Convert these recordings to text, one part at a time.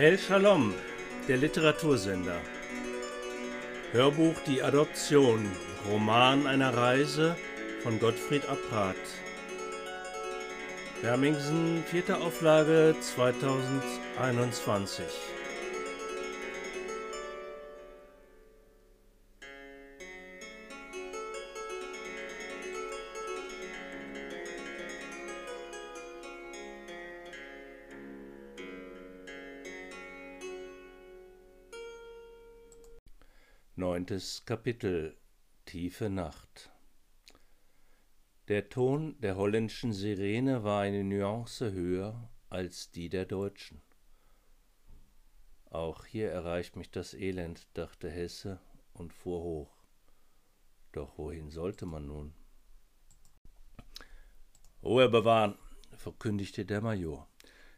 El Shalom, der Literatursender. Hörbuch Die Adoption, Roman einer Reise von Gottfried Apprat. Hermingsen, vierte Auflage 2021. Neuntes Kapitel Tiefe Nacht Der Ton der holländischen Sirene war eine Nuance höher als die der deutschen. Auch hier erreicht mich das Elend, dachte Hesse und fuhr hoch. Doch wohin sollte man nun? Ruhe bewahren, verkündigte der Major.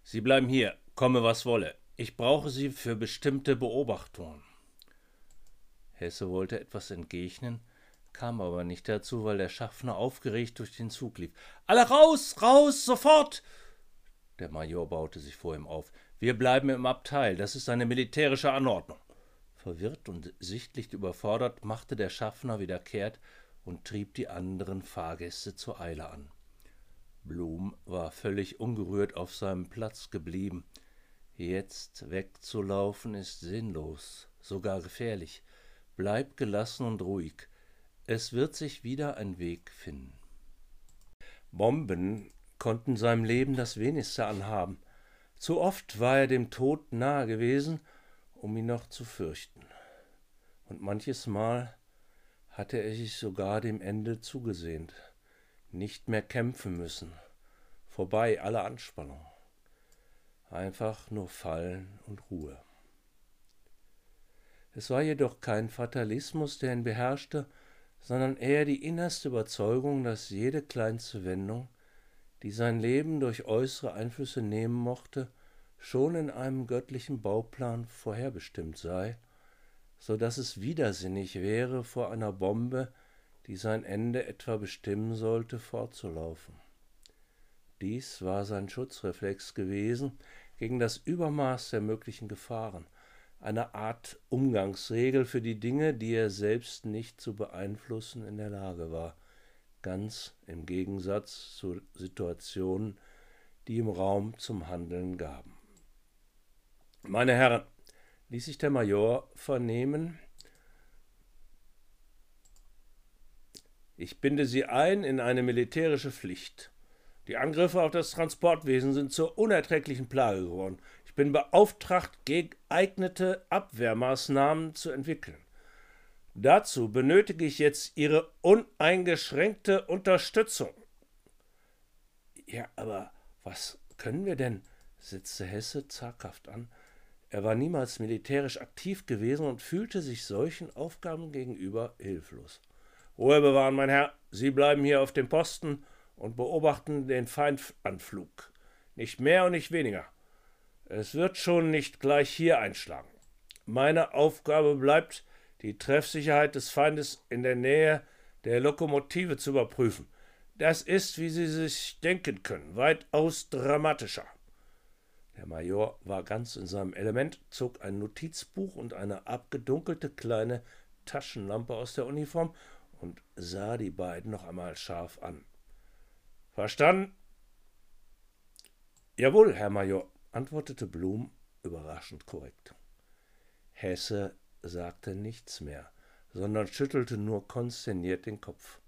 Sie bleiben hier, komme was wolle. Ich brauche Sie für bestimmte Beobachtungen. Hesse wollte etwas entgegnen, kam aber nicht dazu, weil der Schaffner aufgeregt durch den Zug lief. Alle raus, raus, sofort! Der Major baute sich vor ihm auf. Wir bleiben im Abteil, das ist eine militärische Anordnung. Verwirrt und sichtlich überfordert machte der Schaffner wieder kehrt und trieb die anderen Fahrgäste zur Eile an. Blum war völlig ungerührt auf seinem Platz geblieben. Jetzt wegzulaufen ist sinnlos, sogar gefährlich. Bleib gelassen und ruhig. Es wird sich wieder ein Weg finden. Bomben konnten seinem Leben das wenigste anhaben. Zu oft war er dem Tod nahe gewesen, um ihn noch zu fürchten. Und manches Mal hatte er sich sogar dem Ende zugesehnt, nicht mehr kämpfen müssen, vorbei alle Anspannung, einfach nur Fallen und Ruhe. Es war jedoch kein Fatalismus, der ihn beherrschte, sondern eher die innerste Überzeugung, dass jede kleinste Wendung, die sein Leben durch äußere Einflüsse nehmen mochte, schon in einem göttlichen Bauplan vorherbestimmt sei, so dass es widersinnig wäre, vor einer Bombe, die sein Ende etwa bestimmen sollte, fortzulaufen. Dies war sein Schutzreflex gewesen gegen das Übermaß der möglichen Gefahren – eine Art Umgangsregel für die Dinge, die er selbst nicht zu beeinflussen in der Lage war, ganz im Gegensatz zu Situationen, die ihm Raum zum Handeln gaben. Meine Herren, ließ sich der Major vernehmen, ich binde Sie ein in eine militärische Pflicht. Die Angriffe auf das Transportwesen sind zur unerträglichen Plage geworden. Ich bin beauftragt, geeignete Abwehrmaßnahmen zu entwickeln. Dazu benötige ich jetzt Ihre uneingeschränkte Unterstützung. Ja, aber was können wir denn? setzte Hesse zaghaft an. Er war niemals militärisch aktiv gewesen und fühlte sich solchen Aufgaben gegenüber hilflos. Ruhe bewahren, mein Herr. Sie bleiben hier auf dem Posten und beobachten den Feindanflug. Nicht mehr und nicht weniger. Es wird schon nicht gleich hier einschlagen. Meine Aufgabe bleibt, die Treffsicherheit des Feindes in der Nähe der Lokomotive zu überprüfen. Das ist, wie Sie sich denken können, weitaus dramatischer. Der Major war ganz in seinem Element, zog ein Notizbuch und eine abgedunkelte kleine Taschenlampe aus der Uniform und sah die beiden noch einmal scharf an. Verstanden? Jawohl, Herr Major antwortete Blum überraschend korrekt. Hesse sagte nichts mehr, sondern schüttelte nur konsterniert den Kopf.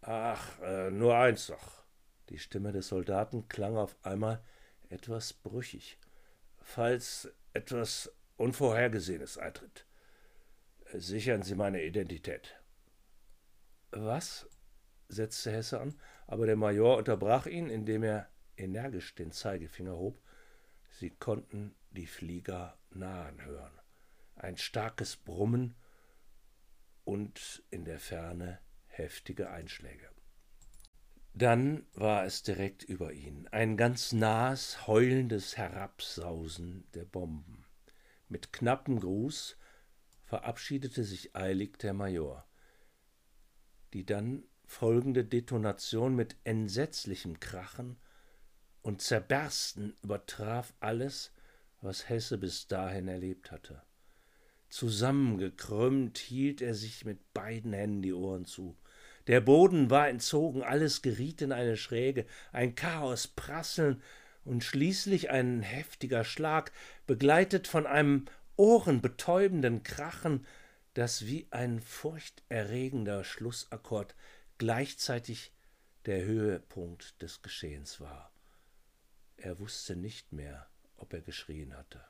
Ach, äh, nur eins doch. Die Stimme des Soldaten klang auf einmal etwas brüchig. Falls etwas Unvorhergesehenes eintritt, sichern Sie meine Identität. Was? setzte Hesse an, aber der Major unterbrach ihn, indem er energisch den Zeigefinger hob, sie konnten die Flieger nahen hören. Ein starkes Brummen und in der Ferne heftige Einschläge. Dann war es direkt über ihn, ein ganz nahes, heulendes Herabsausen der Bomben. Mit knappem Gruß verabschiedete sich eilig der Major. Die dann folgende Detonation mit entsetzlichem Krachen und Zerbersten übertraf alles, was Hesse bis dahin erlebt hatte. Zusammengekrümmt hielt er sich mit beiden Händen die Ohren zu. Der Boden war entzogen, alles geriet in eine Schräge, ein Chaos, Prasseln und schließlich ein heftiger Schlag, begleitet von einem ohrenbetäubenden Krachen, das wie ein furchterregender Schlussakkord gleichzeitig der Höhepunkt des Geschehens war. Er wusste nicht mehr, ob er geschrien hatte.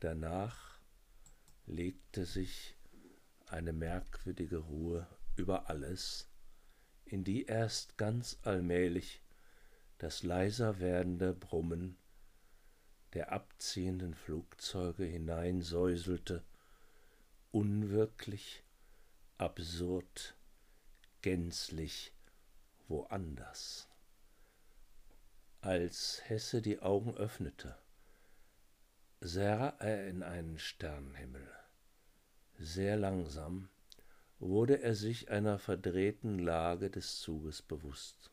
Danach legte sich eine merkwürdige Ruhe über alles, in die erst ganz allmählich das leiser werdende Brummen der abziehenden Flugzeuge hineinsäuselte, unwirklich, absurd, gänzlich woanders. Als Hesse die Augen öffnete, sah er in einen Sternenhimmel. Sehr langsam wurde er sich einer verdrehten Lage des Zuges bewusst.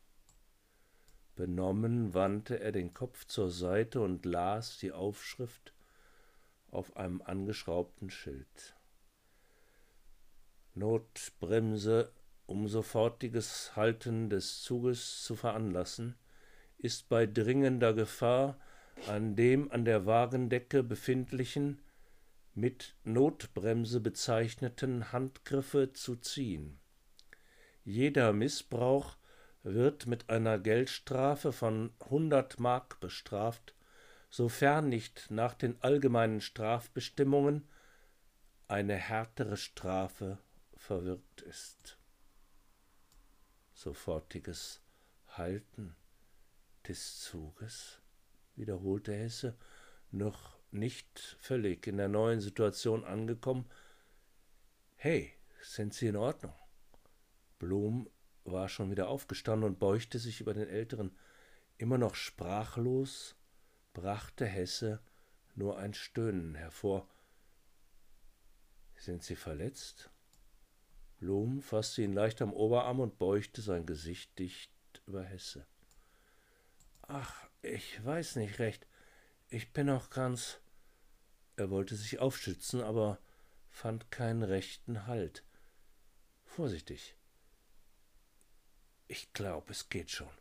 Benommen wandte er den Kopf zur Seite und las die Aufschrift auf einem angeschraubten Schild. Notbremse, um sofortiges Halten des Zuges zu veranlassen, ist bei dringender Gefahr an dem an der Wagendecke befindlichen mit Notbremse bezeichneten Handgriffe zu ziehen. Jeder Missbrauch wird mit einer Geldstrafe von 100 Mark bestraft, sofern nicht nach den allgemeinen Strafbestimmungen eine härtere Strafe verwirkt ist. Sofortiges Halten des Zuges, wiederholte Hesse, noch nicht völlig in der neuen Situation angekommen. Hey, sind Sie in Ordnung? Blum war schon wieder aufgestanden und beugte sich über den Älteren. Immer noch sprachlos brachte Hesse nur ein Stöhnen hervor. Sind Sie verletzt? Blum fasste ihn leicht am Oberarm und beugte sein Gesicht dicht über Hesse. Ach, ich weiß nicht recht. Ich bin noch ganz. Er wollte sich aufschützen, aber fand keinen rechten Halt. Vorsichtig. Ich glaube, es geht schon.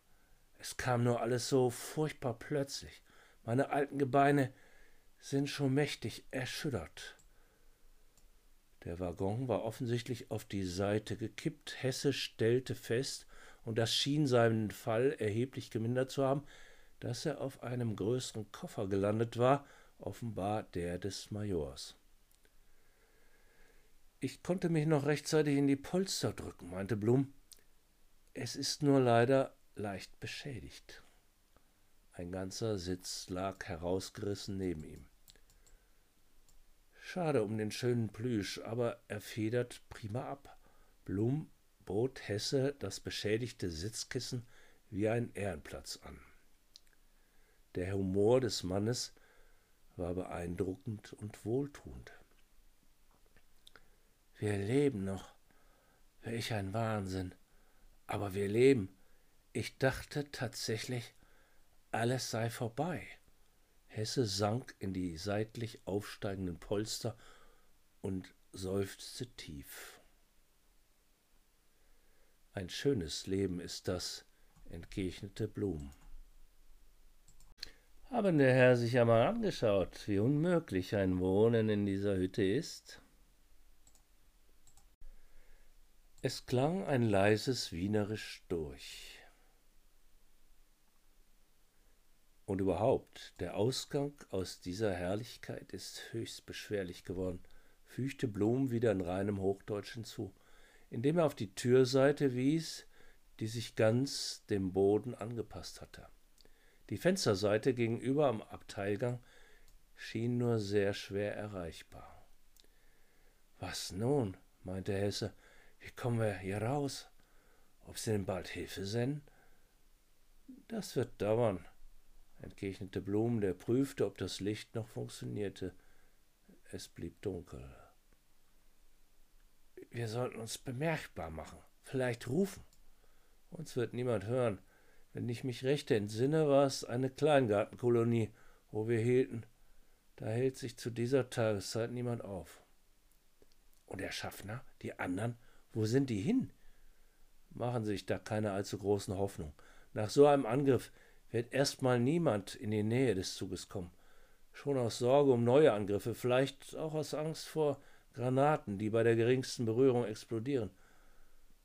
Es kam nur alles so furchtbar plötzlich. Meine alten Gebeine sind schon mächtig erschüttert. Der Waggon war offensichtlich auf die Seite gekippt. Hesse stellte fest, und das schien seinen Fall erheblich gemindert zu haben, dass er auf einem größeren Koffer gelandet war, offenbar der des Majors. Ich konnte mich noch rechtzeitig in die Polster drücken, meinte Blum. Es ist nur leider leicht beschädigt. Ein ganzer Sitz lag herausgerissen neben ihm. Schade um den schönen Plüsch, aber er federt prima ab. Blum bot Hesse das beschädigte Sitzkissen wie einen Ehrenplatz an. Der Humor des Mannes war beeindruckend und wohltuend. Wir leben noch. Welch ein Wahnsinn. Aber wir leben. Ich dachte tatsächlich, alles sei vorbei. Hesse sank in die seitlich aufsteigenden Polster und seufzte tief. Ein schönes Leben ist das, entgegnete Blum. Haben der Herr sich einmal angeschaut, wie unmöglich ein Wohnen in dieser Hütte ist? Es klang ein leises Wienerisch durch. Und überhaupt, der Ausgang aus dieser Herrlichkeit ist höchst beschwerlich geworden, fügte Blum wieder in reinem Hochdeutsch hinzu, indem er auf die Türseite wies, die sich ganz dem Boden angepasst hatte. Die Fensterseite gegenüber am Abteilgang schien nur sehr schwer erreichbar. Was nun? meinte Hesse. Wie kommen wir hier raus? Ob Sie denn bald Hilfe senden? Das wird dauern, entgegnete Blum, der prüfte, ob das Licht noch funktionierte. Es blieb dunkel. Wir sollten uns bemerkbar machen, vielleicht rufen. Uns wird niemand hören. Wenn ich mich recht entsinne, war es eine Kleingartenkolonie wo wir hielten, da hält sich zu dieser Tageszeit niemand auf. Und der Schaffner, die anderen, wo sind die hin? Machen sich da keine allzu großen Hoffnungen. Nach so einem Angriff wird erstmal niemand in die Nähe des Zuges kommen. Schon aus Sorge um neue Angriffe, vielleicht auch aus Angst vor Granaten, die bei der geringsten Berührung explodieren.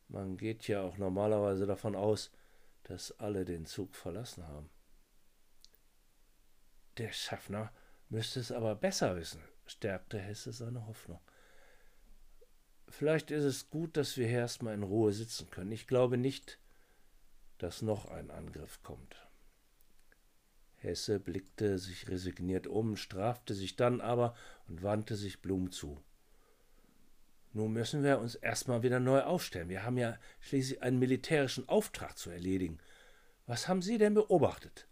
Man geht ja auch normalerweise davon aus, dass alle den Zug verlassen haben. Der Schaffner müsste es aber besser wissen, stärkte Hesse seine Hoffnung. Vielleicht ist es gut, dass wir hier erstmal in Ruhe sitzen können. Ich glaube nicht, dass noch ein Angriff kommt. Hesse blickte sich resigniert um, strafte sich dann aber und wandte sich Blum zu. Nun müssen wir uns erstmal wieder neu aufstellen. Wir haben ja schließlich einen militärischen Auftrag zu erledigen. Was haben Sie denn beobachtet?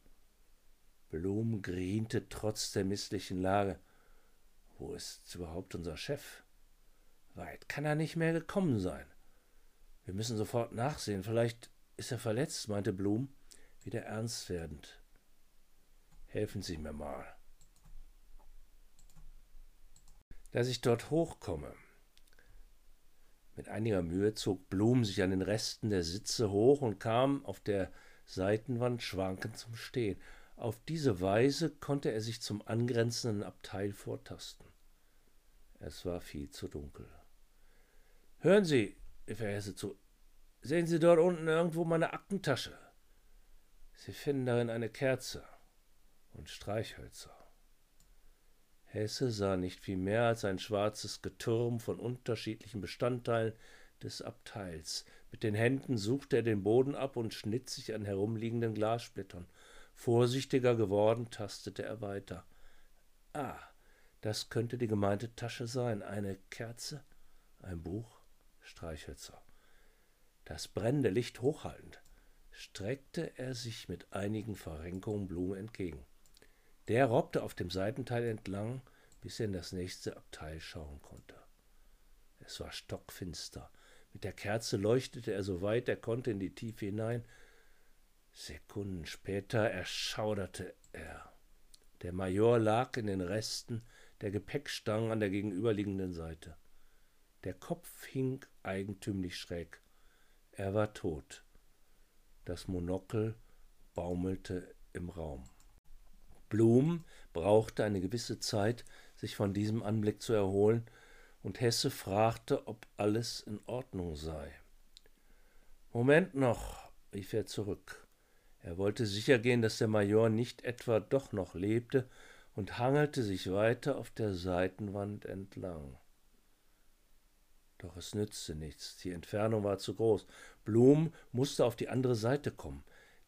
Blum griente trotz der misslichen Lage. Wo ist überhaupt unser Chef? Weit kann er nicht mehr gekommen sein. Wir müssen sofort nachsehen. Vielleicht ist er verletzt, meinte Blum, wieder ernst werdend. Helfen Sie mir mal. Dass ich dort hochkomme. Mit einiger Mühe zog Blum sich an den Resten der Sitze hoch und kam auf der Seitenwand schwankend zum Stehen. Auf diese Weise konnte er sich zum angrenzenden Abteil vortasten. Es war viel zu dunkel. Hören Sie, rief er Hesse zu, sehen Sie dort unten irgendwo meine Aktentasche? Sie finden darin eine Kerze und Streichhölzer. Hesse sah nicht viel mehr als ein schwarzes Getürm von unterschiedlichen Bestandteilen des Abteils. Mit den Händen suchte er den Boden ab und schnitt sich an herumliegenden Glassplittern. Vorsichtiger geworden, tastete er weiter. Ah, das könnte die gemeinte Tasche sein. Eine Kerze, ein Buch, Streichhölzer. Das brennende Licht hochhaltend, streckte er sich mit einigen Verrenkungen Blume entgegen. Der robbte auf dem Seitenteil entlang, bis er in das nächste Abteil schauen konnte. Es war stockfinster. Mit der Kerze leuchtete er so weit er konnte in die Tiefe hinein. Sekunden später erschauderte er. Der Major lag in den Resten der Gepäckstangen an der gegenüberliegenden Seite. Der Kopf hing eigentümlich schräg. Er war tot. Das Monokel baumelte im Raum. Blum brauchte eine gewisse Zeit, sich von diesem Anblick zu erholen, und Hesse fragte, ob alles in Ordnung sei. Moment noch, rief er zurück. Er wollte sichergehen, dass der Major nicht etwa doch noch lebte, und hangelte sich weiter auf der Seitenwand entlang. Doch es nützte nichts, die Entfernung war zu groß. Blum musste auf die andere Seite kommen.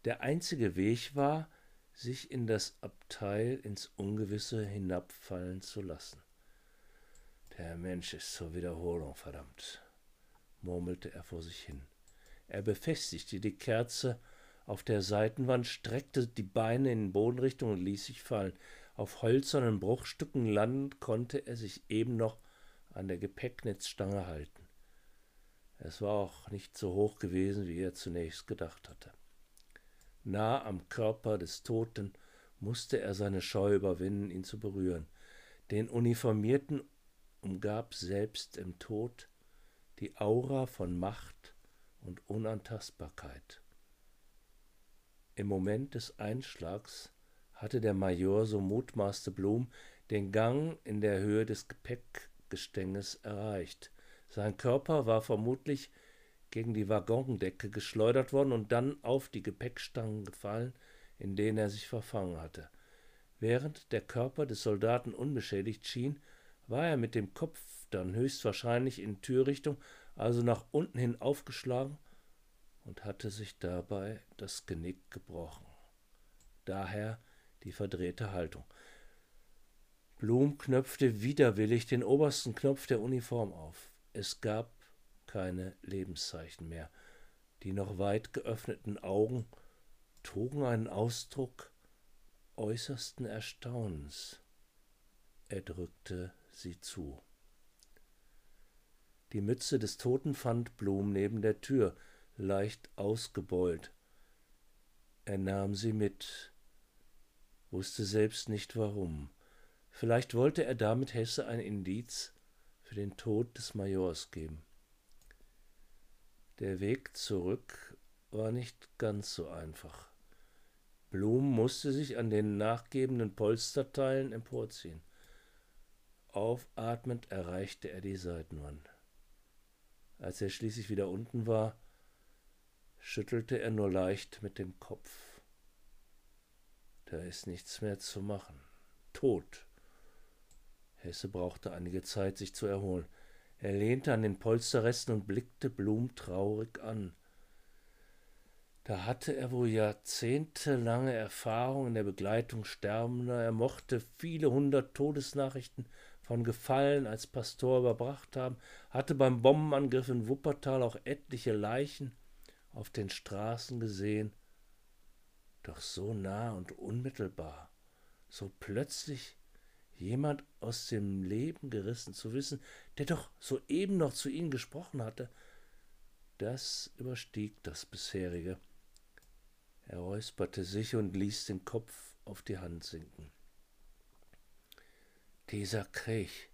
Der einzige Weg war, sich in das Abteil ins Ungewisse hinabfallen zu lassen. Der Mensch ist zur Wiederholung verdammt, murmelte er vor sich hin. Er befestigte die Kerze auf der Seitenwand, streckte die Beine in Bodenrichtung und ließ sich fallen. Auf hölzernen Bruchstücken landend konnte er sich eben noch an der Gepäcknetzstange halten. Es war auch nicht so hoch gewesen, wie er zunächst gedacht hatte. Nah am Körper des Toten musste er seine Scheu überwinden, ihn zu berühren. Den Uniformierten umgab selbst im Tod die Aura von Macht und Unantastbarkeit. Im Moment des Einschlags hatte der Major, so mutmaßte Blum, den Gang in der Höhe des Gepäckgestänges erreicht. Sein Körper war vermutlich gegen die Waggondecke geschleudert worden und dann auf die Gepäckstangen gefallen, in denen er sich verfangen hatte. Während der Körper des Soldaten unbeschädigt schien, war er mit dem Kopf dann höchstwahrscheinlich in Türrichtung, also nach unten hin aufgeschlagen und hatte sich dabei das Genick gebrochen. Daher die verdrehte Haltung. Blum knöpfte widerwillig den obersten Knopf der Uniform auf. Es gab keine Lebenszeichen mehr. Die noch weit geöffneten Augen trugen einen Ausdruck äußersten Erstaunens. Er drückte sie zu. Die Mütze des Toten fand Blum neben der Tür, leicht ausgebeult. Er nahm sie mit. wusste selbst nicht warum. Vielleicht wollte er damit Hesse ein Indiz für den Tod des Majors geben. Der Weg zurück war nicht ganz so einfach. Blum musste sich an den nachgebenden Polsterteilen emporziehen. Aufatmend erreichte er die Seitenwand. Als er schließlich wieder unten war, schüttelte er nur leicht mit dem Kopf. Da ist nichts mehr zu machen. Tot. Hesse brauchte einige Zeit, sich zu erholen. Er lehnte an den Polsterresten und blickte Blum traurig an. Da hatte er wohl jahrzehntelange Erfahrung in der Begleitung Sterbender, er mochte viele hundert Todesnachrichten von Gefallen als Pastor überbracht haben, hatte beim Bombenangriff in Wuppertal auch etliche Leichen auf den Straßen gesehen, doch so nah und unmittelbar, so plötzlich jemand aus dem Leben gerissen zu wissen, der doch soeben noch zu ihnen gesprochen hatte, das überstieg das bisherige. Er räusperte sich und ließ den Kopf auf die Hand sinken. Dieser Krieg,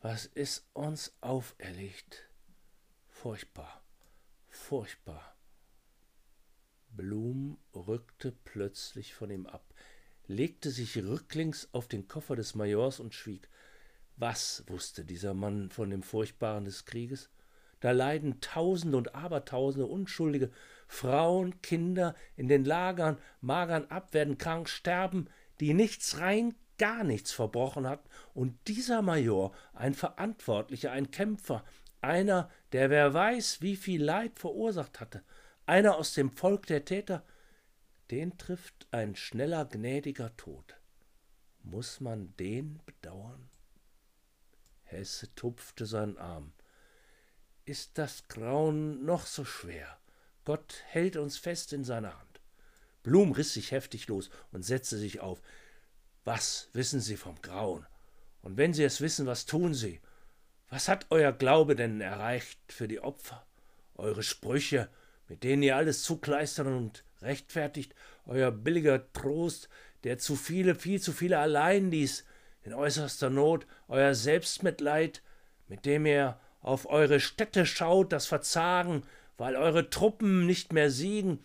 was ist uns auferlegt? Furchtbar, furchtbar. Blum rückte plötzlich von ihm ab legte sich rücklings auf den Koffer des Majors und schwieg. Was wusste dieser Mann von dem Furchtbaren des Krieges? Da leiden Tausende und Abertausende unschuldige Frauen, Kinder in den Lagern, magern ab, werden krank, sterben, die nichts rein gar nichts verbrochen hatten. Und dieser Major, ein Verantwortlicher, ein Kämpfer, einer, der wer weiß, wie viel Leid verursacht hatte, einer aus dem Volk der Täter, den trifft ein schneller, gnädiger Tod. Muß man den bedauern? Hesse tupfte seinen Arm. Ist das Grauen noch so schwer? Gott hält uns fest in seiner Hand. Blum riß sich heftig los und setzte sich auf. Was wissen Sie vom Grauen? Und wenn Sie es wissen, was tun Sie? Was hat euer Glaube denn erreicht für die Opfer? Eure Sprüche, mit denen ihr alles zukleistern und rechtfertigt euer billiger Trost, der zu viele, viel zu viele allein ließ, in äußerster Not, euer Selbstmitleid, mit dem ihr auf eure Städte schaut, das Verzagen, weil eure Truppen nicht mehr siegen.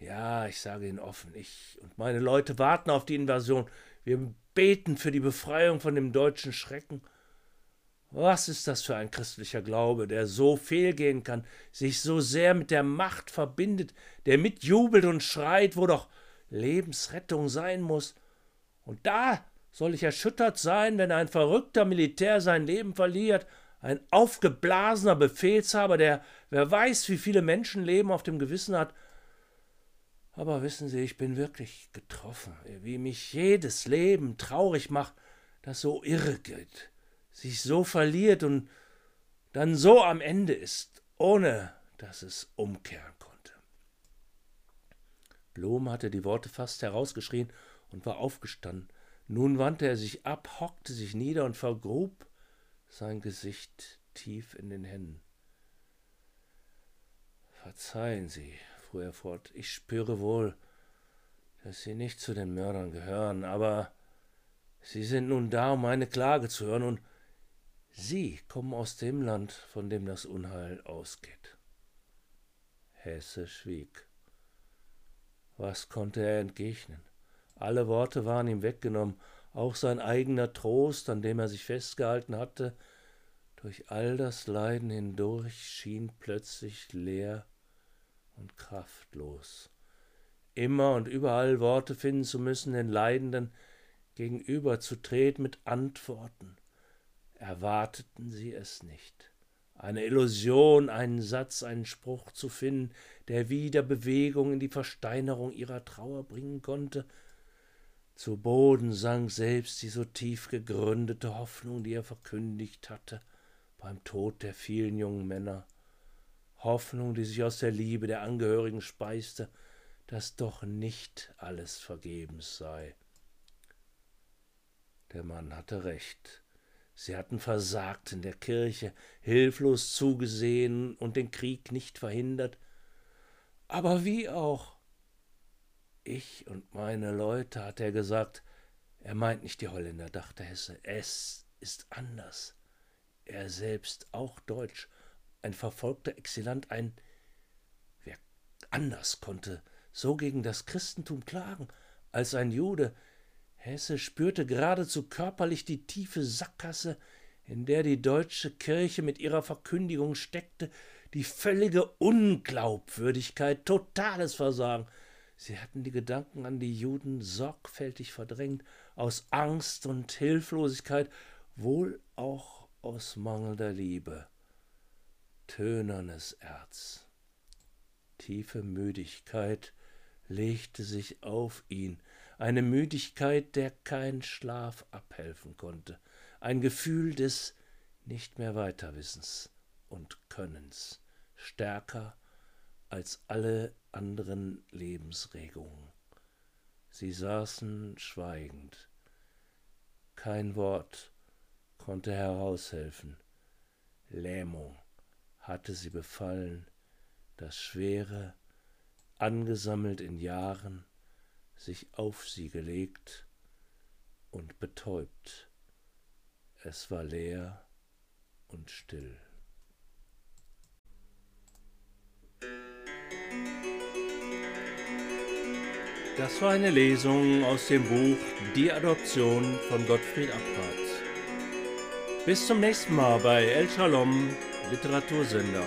Ja, ich sage Ihnen offen, ich und meine Leute warten auf die Invasion. Wir beten für die Befreiung von dem deutschen Schrecken. Was ist das für ein christlicher Glaube, der so fehlgehen kann, sich so sehr mit der Macht verbindet, der mitjubelt und schreit, wo doch Lebensrettung sein muss? Und da soll ich erschüttert sein, wenn ein verrückter Militär sein Leben verliert, ein aufgeblasener Befehlshaber, der wer weiß, wie viele Menschenleben auf dem Gewissen hat. Aber wissen Sie, ich bin wirklich getroffen, wie mich jedes Leben traurig macht, das so irre geht sich so verliert und dann so am Ende ist, ohne dass es umkehren konnte. Blom hatte die Worte fast herausgeschrien und war aufgestanden. Nun wandte er sich ab, hockte sich nieder und vergrub sein Gesicht tief in den Händen. Verzeihen Sie, fuhr er fort, ich spüre wohl, dass Sie nicht zu den Mördern gehören, aber Sie sind nun da, um meine Klage zu hören, und Sie kommen aus dem Land, von dem das Unheil ausgeht. Hesse schwieg. Was konnte er entgegnen? Alle Worte waren ihm weggenommen, auch sein eigener Trost, an dem er sich festgehalten hatte, durch all das Leiden hindurch schien plötzlich leer und kraftlos. Immer und überall Worte finden zu müssen, den Leidenden gegenüberzutreten mit Antworten, erwarteten sie es nicht. Eine Illusion, einen Satz, einen Spruch zu finden, der wieder Bewegung in die Versteinerung ihrer Trauer bringen konnte. Zu Boden sank selbst die so tief gegründete Hoffnung, die er verkündigt hatte beim Tod der vielen jungen Männer. Hoffnung, die sich aus der Liebe der Angehörigen speiste, dass doch nicht alles vergebens sei. Der Mann hatte recht. Sie hatten versagt in der Kirche, hilflos zugesehen und den Krieg nicht verhindert. Aber wie auch? Ich und meine Leute, hat er gesagt. Er meint nicht die Holländer, dachte Hesse. Es ist anders. Er selbst, auch deutsch, ein verfolgter Exilant, ein. Wer anders konnte so gegen das Christentum klagen, als ein Jude. Hesse spürte geradezu körperlich die tiefe Sackgasse, in der die deutsche Kirche mit ihrer Verkündigung steckte, die völlige Unglaubwürdigkeit, totales Versagen. Sie hatten die Gedanken an die Juden sorgfältig verdrängt, aus Angst und Hilflosigkeit, wohl auch aus mangelnder Liebe. Tönernes Erz, tiefe Müdigkeit legte sich auf ihn, eine Müdigkeit, der kein Schlaf abhelfen konnte, ein Gefühl des nicht mehr Weiterwissens und Könnens, stärker als alle anderen Lebensregungen. Sie saßen schweigend. Kein Wort konnte heraushelfen. Lähmung hatte sie befallen, das Schwere, angesammelt in Jahren, sich auf sie gelegt und betäubt. Es war leer und still. Das war eine Lesung aus dem Buch Die Adoption von Gottfried Abrat. Bis zum nächsten Mal bei El Shalom Literatursender.